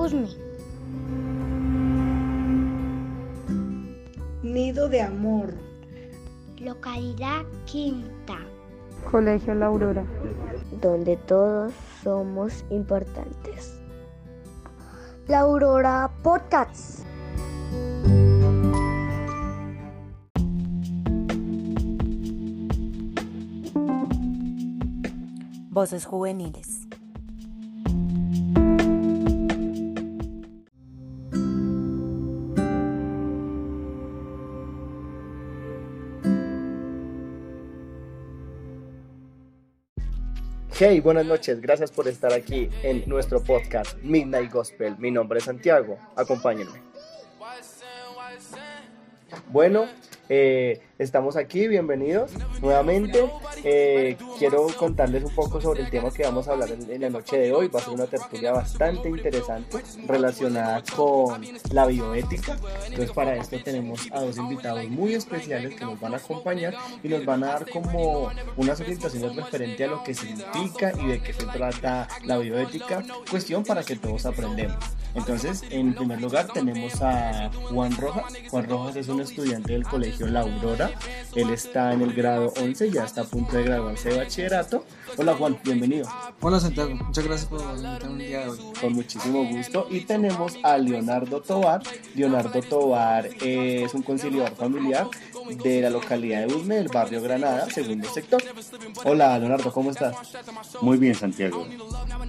Usme. Nido de Amor. Localidad Quinta. Colegio La Aurora. Donde todos somos importantes. La Aurora Podcasts. Voces juveniles. Hey, buenas noches, gracias por estar aquí en nuestro podcast Midnight Gospel. Mi nombre es Santiago, acompáñenme. Bueno, eh, estamos aquí, bienvenidos nuevamente. Eh, quiero contarles un poco sobre el tema que vamos a hablar en, la noche de hoy. Va a ser una tertulia bastante interesante relacionada con la bioética. Entonces para esto tenemos a dos invitados muy especiales que nos van a acompañar y nos van a dar como unas orientaciones referente a lo que significa y de qué se trata la bioética. Cuestión para que todos aprendemos. Entonces, en primer lugar tenemos a Juan Rojas. Juan Rojas es un estudiante del colegio La Aurora. Él está en el grado 11, ya está a punto de graduarse de bachillerato. Hola Juan, bienvenido. Hola Santiago, muchas gracias por invitarme el día de hoy. Con muchísimo gusto. Y tenemos a Leonardo Tobar. Leonardo Tobar es un conciliador familiar de la localidad de Usme, del barrio Granada, segundo sector. Hola Leonardo, ¿cómo estás? Muy bien Santiago,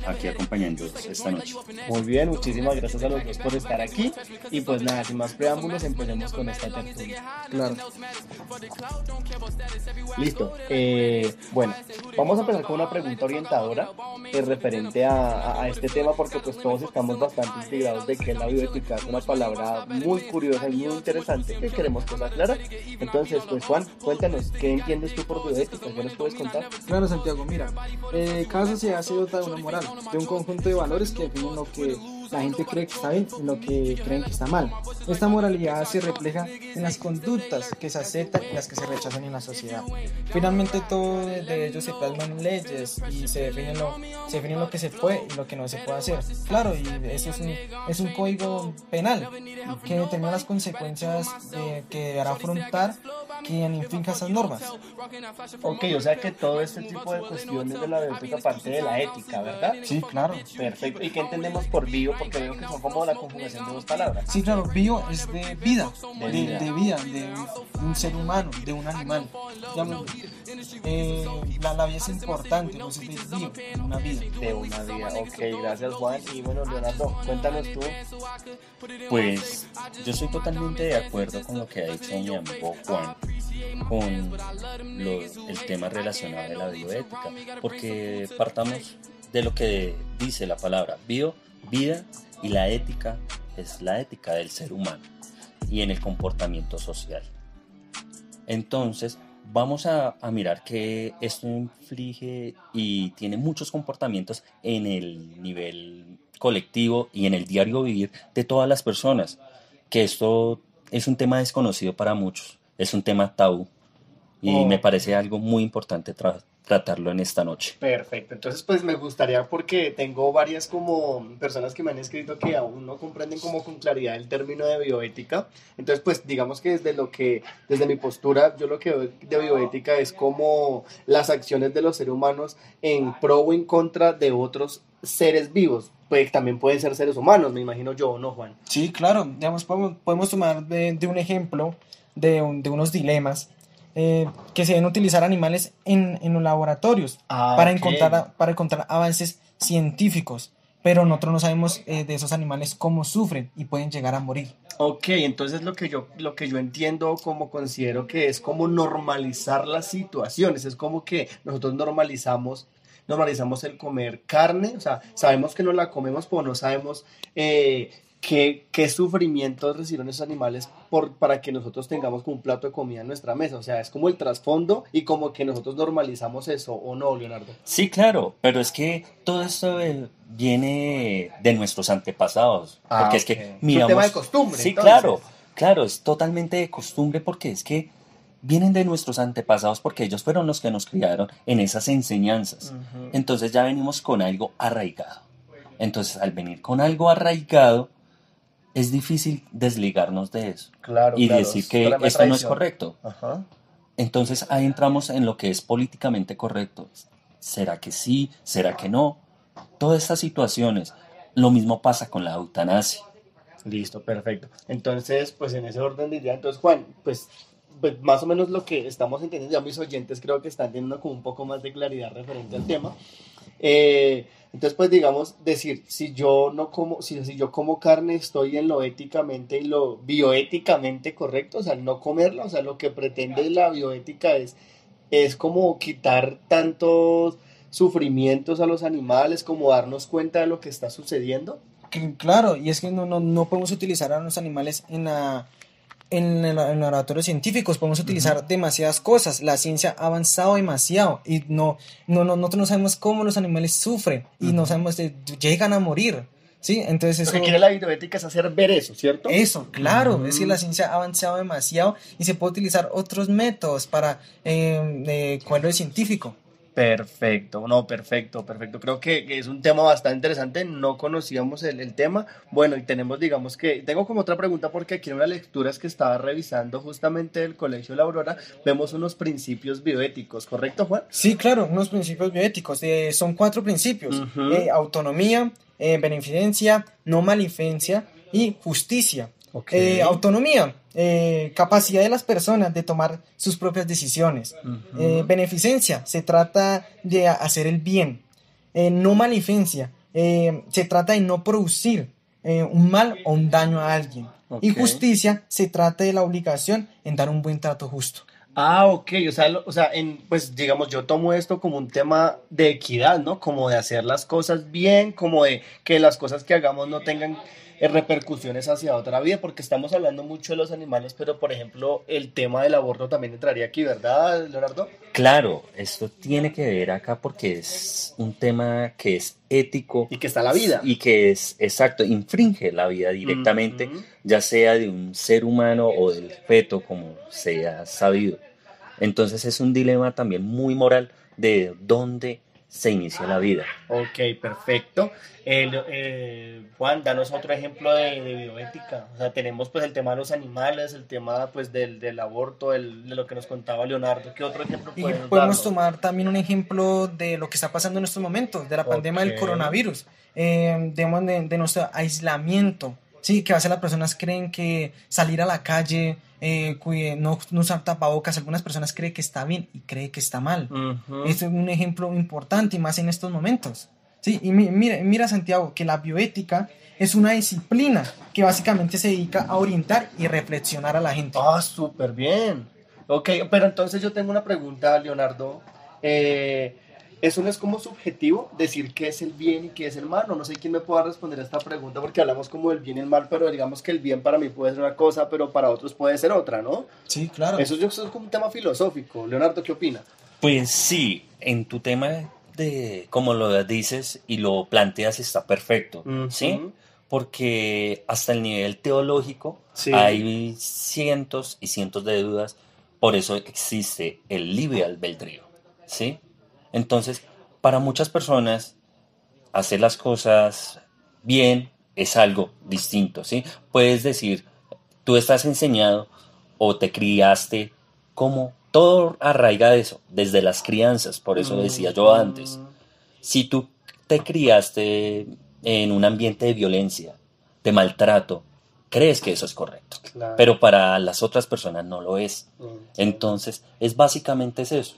aquí acompañando esta noche. Muy bien, muchísimas gracias a los dos por estar aquí. Y pues nada, sin más preámbulos, empecemos con esta tertulia. Claro. Listo. Eh, bueno, vamos a empezar con una pregunta orientadora eh, referente a, a, este tema porque pues todos estamos bastante integrados de que la bioética es una palabra muy curiosa y muy interesante que queremos pues aclarar. Entonces, pues Juan, cuéntanos, ¿qué entiendes tú por bioética? ¿Qué nos puedes contar? Claro, Santiago, mira, eh, cada sociedad se dota de una moral, de un conjunto de valores que definen lo que la gente cree que está bien y lo que creen que está mal. Esta moralidad se refleja en las conductas que se aceptan y las que se rechazan en la sociedad. Finalmente todo de ellos se plasman leyes y se define lo, se define lo que se puede y lo que no se puede hacer. Claro, y eso es un, es un código penal que determina las consecuencias de, que deberá afrontar quien infrinja esas normas. Ok, o sea que todo este tipo de cuestiones de la bioética parte de la ética, ¿verdad? Sí, claro. Perfecto. ¿Y qué entendemos por bio? Porque veo que son como la conjugación de dos palabras. Sí, claro, bio es de vida, de, vida, de, vida, de un ser humano, de un animal. Eh, la, la, vida es importante, no se es bio, una vida. De una vida, ok, gracias Juan. Y bueno, Leonardo, cuéntanos tú. Pues yo estoy totalmente de acuerdo con lo que ha dicho mi amigo Juan con lo, el tema relacionado de la bioética, porque partamos de lo que dice la palabra bio, vida, y la ética es la ética del ser humano y en el comportamiento social. Entonces, vamos a, a, mirar que esto inflige y tiene muchos comportamientos en el nivel colectivo y en el diario vivir de todas las personas, que esto es un tema desconocido para muchos, es un tema tabú y Oh. me parece algo muy importante tra- tratarlo en esta noche. Perfecto, entonces pues me gustaría porque tengo varias como personas que me han escrito que aún no comprenden como con claridad el término de bioética, entonces pues digamos que desde lo que, desde mi postura, yo lo que veo de bioética es como las acciones de los seres humanos en pro o en contra de otros seres vivos, pues también pueden ser seres humanos, me imagino yo, ¿no Juan? Sí, claro, digamos, podemos, podemos tomar de, de un ejemplo de, un- de unos dilemas eh, que se deben utilizar animales en, en los laboratorios Ah, para, encontrar, para encontrar avances científicos, pero nosotros no sabemos eh, de esos animales cómo sufren y pueden llegar a morir. Ok, entonces lo que yo lo que yo entiendo como considero que es como normalizar las situaciones, es como que nosotros normalizamos normalizamos el comer carne, o sea, sabemos que no la comemos, pero no sabemos eh, qué, qué sufrimientos recibieron esos animales por, para que nosotros tengamos como un plato de comida en nuestra mesa, o sea, es como el trasfondo y como que nosotros normalizamos eso, ¿o no, Leonardo? Sí, claro, pero es que todo esto viene de nuestros antepasados, Ah, porque es que Es un miramos... tema de costumbre, Sí, entonces. claro, claro, es totalmente de costumbre porque es que vienen de nuestros antepasados porque ellos fueron los que nos criaron en esas enseñanzas. Entonces ya venimos con algo arraigado. Entonces, al venir con algo arraigado, es difícil desligarnos de eso Claro, y claro, decir que de esto no es correcto. Ajá. Entonces ahí entramos en lo que es políticamente correcto. ¿Será que sí? ¿Será que no? Todas estas situaciones. Lo mismo pasa con la eutanasia. Listo, perfecto. Entonces, pues en ese orden diría, entonces Juan, pues, pues más o menos lo que estamos entendiendo, ya mis oyentes creo que están teniendo como un poco más de claridad referente al tema. Eh, entonces, pues digamos, decir, si yo no como, si, si yo como carne, estoy en lo éticamente y lo bioéticamente correcto, o sea, no comerla, o sea, lo que pretende la bioética es, es como quitar tantos sufrimientos a los animales, como darnos cuenta de lo que está sucediendo. Claro, y es que no, no, no podemos utilizar a los animales en la en, el- en laboratorios científicos, podemos utilizar demasiadas cosas. La ciencia ha avanzado demasiado y no, no, no, nosotros no sabemos cómo los animales sufren y no sabemos de, llegan a morir. ¿Sí? Entonces Lo eso, que quiere la bioética es hacer ver eso, ¿cierto? eso, claro, es que la ciencia ha avanzado demasiado y se puede utilizar otros métodos para eh, eh, cuadro científico. Perfecto, no, perfecto, perfecto. Creo que, que es un tema bastante interesante. No conocíamos el, el tema. Bueno, y tenemos, digamos que, tengo como otra pregunta porque aquí en unas lecturas que estaba revisando justamente del Colegio La Aurora, vemos unos principios bioéticos, ¿correcto, Juan? Sí, claro, unos principios bioéticos. eh, son cuatro principios. Eh, autonomía, eh, beneficencia, no malicencia y justicia. Eh, autonomía, eh, capacidad de las personas de tomar sus propias decisiones. Eh, beneficencia, se trata de hacer el bien. No malicencia, eh, se trata de no producir un mal o un daño a alguien. Y justicia, se trata de la obligación en dar un buen trato justo. Ah, ok, o sea, lo- o sea, en, pues digamos, yo tomo esto como un tema de equidad, ¿no? Como de hacer las cosas bien, como de que las cosas que hagamos no tengan repercusiones hacia otra vida, porque estamos hablando mucho de los animales, pero por ejemplo, el tema del aborto también entraría aquí, ¿verdad, Leonardo? Claro, esto tiene que ver acá porque es un tema que es ético Y que está la vida. y que es exacto, infringe la vida directamente, ya sea de un ser humano o del feto, como sea sabido. Entonces es un dilema también muy moral de dónde se inicia la vida. Ok, perfecto. Eh, lo- eh, Juan, danos otro ejemplo de, de bioética. O sea, tenemos pues el tema de los animales, el tema pues del, del aborto, el- de lo que nos contaba Leonardo. ¿Qué otro ejemplo Y podemos podemos darnos? tomar también un ejemplo de lo que está pasando en estos momentos, de la pandemia del coronavirus, eh, de, de nuestro aislamiento. Sí, que a veces las personas creen que salir a la calle, eh, cuide- no, no usar tapabocas, algunas personas creen que está bien y creen que está mal. Este es un ejemplo importante y más en estos momentos. Sí, y mi- mira, mira Santiago, que la bioética es una disciplina que básicamente se dedica a orientar y reflexionar a la gente. Ah, súper bien. Ok, pero entonces yo tengo una pregunta, Leonardo. Eh, ¿Eso no es como subjetivo? Decir qué es el bien y qué es el mal. No, no sé quién me pueda responder a esta pregunta porque hablamos como del bien y el mal, pero digamos que el bien para mí puede ser una cosa, pero para otros puede ser otra, ¿no? Sí, claro. Eso, yo- eso es como un tema filosófico. Leonardo, ¿qué opina? Pues sí, en tu tema de como lo dices y lo planteas está perfecto, ¿sí? Porque hasta el nivel teológico Sí. hay cientos y cientos de dudas, por eso existe el libre albedrío, ¿sí? Entonces, para muchas personas, hacer las cosas bien es algo distinto, ¿sí? Puedes decir, tú estás enseñado o te criaste como todo arraiga de eso, desde las crianzas, por eso decía yo antes. Si tú te criaste en un ambiente de violencia, de maltrato, crees que eso es correcto, Claro. pero para las otras personas no lo es. Mm. Entonces, es básicamente es eso.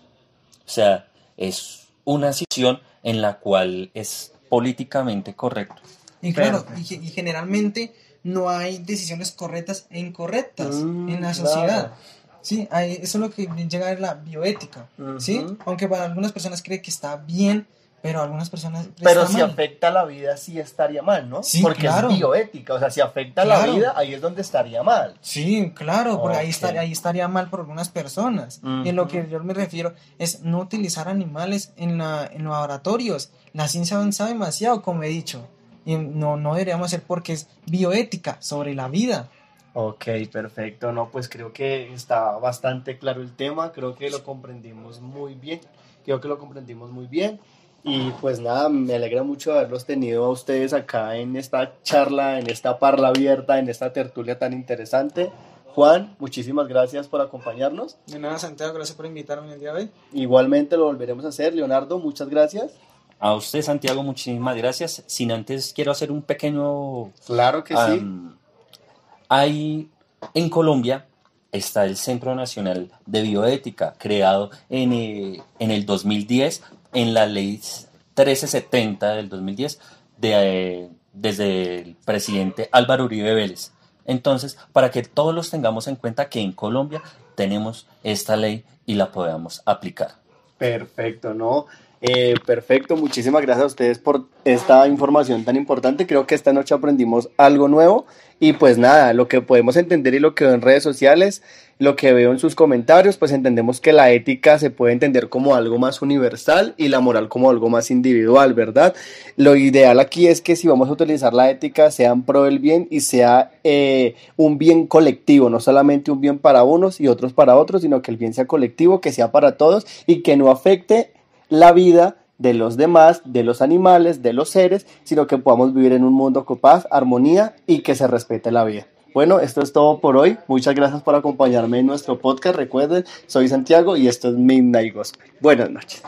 O sea, es una decisión en la cual es políticamente correcto. Y claro, y, ge- y generalmente no hay decisiones correctas e incorrectas Mm, en la claro. sociedad. Sí, hay- eso es lo que llega a la bioética. ¿sí? Aunque para algunas personas cree que está bien, pero algunas personas Pero si mal. afecta a la vida, sí estaría mal, ¿no? Sí, Porque claro. es bioética. O sea, si afecta a la Claro. vida, ahí es donde estaría mal. Sí, claro, porque ahí, estaría, ahí estaría mal por algunas personas. Y en lo que yo me refiero es no utilizar animales en, la, en laboratorios. La ciencia ha avanzado demasiado, como he dicho. Y no, no deberíamos hacer porque es bioética sobre la vida. Ok, perfecto. No, pues creo que está bastante claro el tema. Creo que lo comprendimos muy bien. Creo que lo comprendimos muy bien. Y pues nada, me alegra mucho haberlos tenido a ustedes acá en esta charla, en esta parla abierta, en esta tertulia tan interesante. Juan, muchísimas gracias por acompañarnos. De nada, Santiago, gracias por invitarme el día de hoy. Igualmente lo volveremos a hacer. Leonardo, muchas gracias. A usted, Santiago, muchísimas gracias. Sin antes, quiero hacer un pequeño... Claro que sí. Um, hay en Colombia está el Centro Nacional de Bioética, creado en, eh, en el 2010, en la ley 1370 del 2010, de, eh, desde el presidente Álvaro Uribe Vélez. Entonces, para que todos los tengamos en cuenta que en Colombia tenemos esta ley y la podamos aplicar. Perfecto, ¿no? Eh, perfecto, muchísimas gracias a ustedes por esta información tan importante. Creo que esta noche aprendimos algo nuevo y pues nada, lo que podemos entender y lo que veo en redes sociales, lo que veo en sus comentarios, pues entendemos que la ética se puede entender como algo más universal y la moral como algo más individual, ¿verdad? Lo ideal aquí es que si vamos a utilizar la ética sea pro del bien y sea eh, un bien colectivo, no solamente un bien para unos y otros para otros, sino que el bien sea colectivo, que sea para todos y que no afecte la vida de los demás, de los animales, de los seres, sino que podamos vivir en un mundo con paz, armonía y que se respete la vida. Bueno, esto es todo por hoy. Muchas gracias por acompañarme en nuestro podcast. Recuerden, soy Santiago y esto es Midnight Gospel. Buenas noches.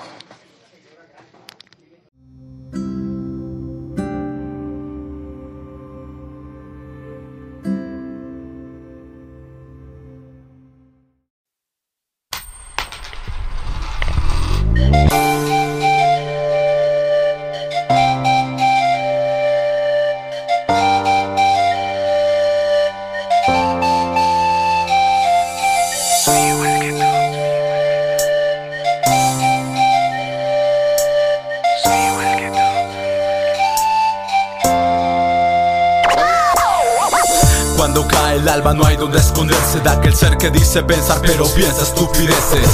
No hay donde esconderse de aquel ser que dice pensar pero piensa estupideces.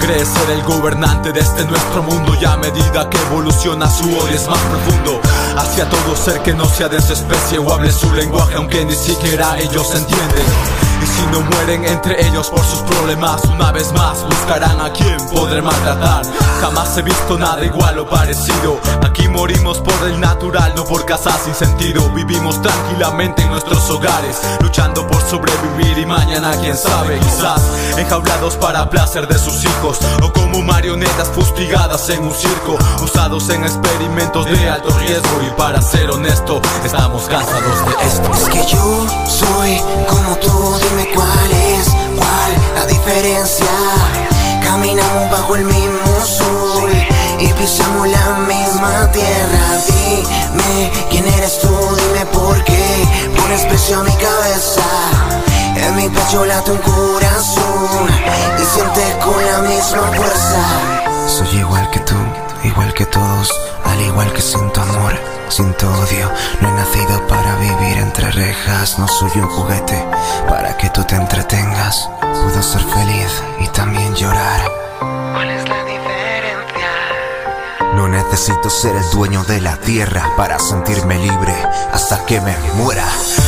Cree ser el gobernante de este nuestro mundo y a medida que evoluciona su odio es más profundo hacia todo ser que no sea de su especie o hable su lenguaje aunque ni siquiera ellos entienden. Y si no mueren entre ellos por sus problemas, una vez más buscarán a quien podré maltratar. Jamás he visto nada igual o parecido. Aquí morimos por el natural, no por casas sin sentido. Vivimos tranquilamente en nuestros hogares, luchando por sobrevivir y mañana quién sabe, quizás enjaulados para placer de sus hijos o como marionetas fustigadas en un circo, usados en experimentos de alto riesgo. Para ser honesto, estamos cansados de esto. Es que yo soy como tú, dime cuál es, cuál la diferencia. Caminamos bajo el mismo sol y pisamos la misma tierra. Dime quién eres tú, dime por qué pones precio a mi cabeza. En mi pecho late un corazón y sientes con la misma fuerza. Soy igual que tú, igual que todos, al igual que siento amor, siento odio. No he nacido para vivir entre rejas, no soy un juguete para que tú te entretengas. Puedo ser feliz y también llorar. ¿Cuál es la diferencia? No necesito ser el dueño de la tierra para sentirme libre hasta que me muera.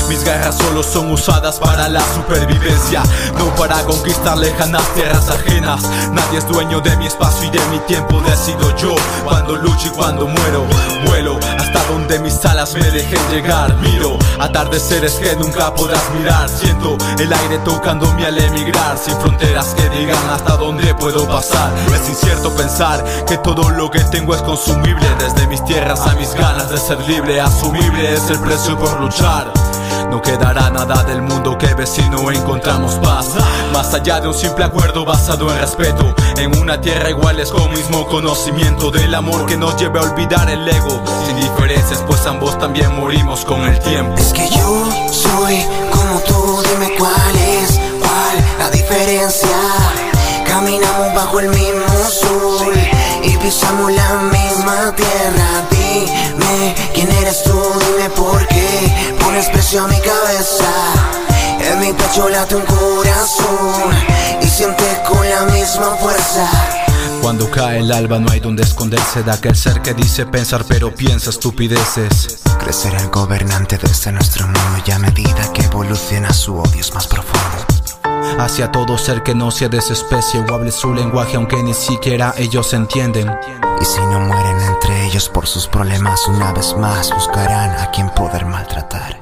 Mis guerras solo son usadas para la supervivencia, no para conquistar lejanas tierras ajenas. Nadie es dueño de mi espacio y de mi tiempo, decido yo cuando lucho y cuando muero. Vuelo hasta donde mis alas me dejen llegar. Miro atardeceres que nunca podrás mirar. Siento el aire tocándome al emigrar, sin fronteras que digan hasta dónde puedo pasar. Es incierto pensar que todo lo que tengo es consumible, desde mis tierras a mis ganas de ser libre. Asumible es el precio por luchar. No quedará nada del mundo que ves si no encontramos paz. Más allá de un simple acuerdo basado en respeto. En una tierra iguales con mismo conocimiento del amor que nos lleve a olvidar el ego. Sin diferencias, pues ambos también morimos con el tiempo. Es que yo soy como tú, dime cuál es, cuál la diferencia. Caminamos bajo el mismo sol y pisamos la misma tierra. Dime quién eres tú, dime por qué pones precio a mi cabeza. En mi pecho late un corazón y sientes con la misma fuerza. Cuando cae el alba no hay donde esconderse de aquel ser que dice pensar pero piensa estupideces. Crecer el gobernante desde nuestro mundo y a medida que evoluciona su odio es más profundo. Hacia todo ser que no sea de su especie o hable su lenguaje aunque ni siquiera ellos entienden. Y si no mueren entre ellos por sus problemas, una vez más buscarán a quien poder maltratar.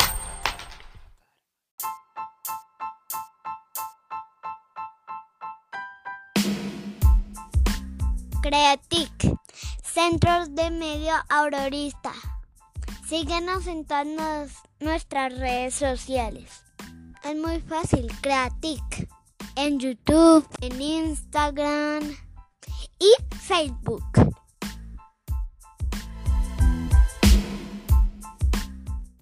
Creatic, Centros de Medio Aurorista. Síguenos en todas nuestras redes sociales. Es muy fácil, Creatic. En YouTube, en Instagram y Facebook.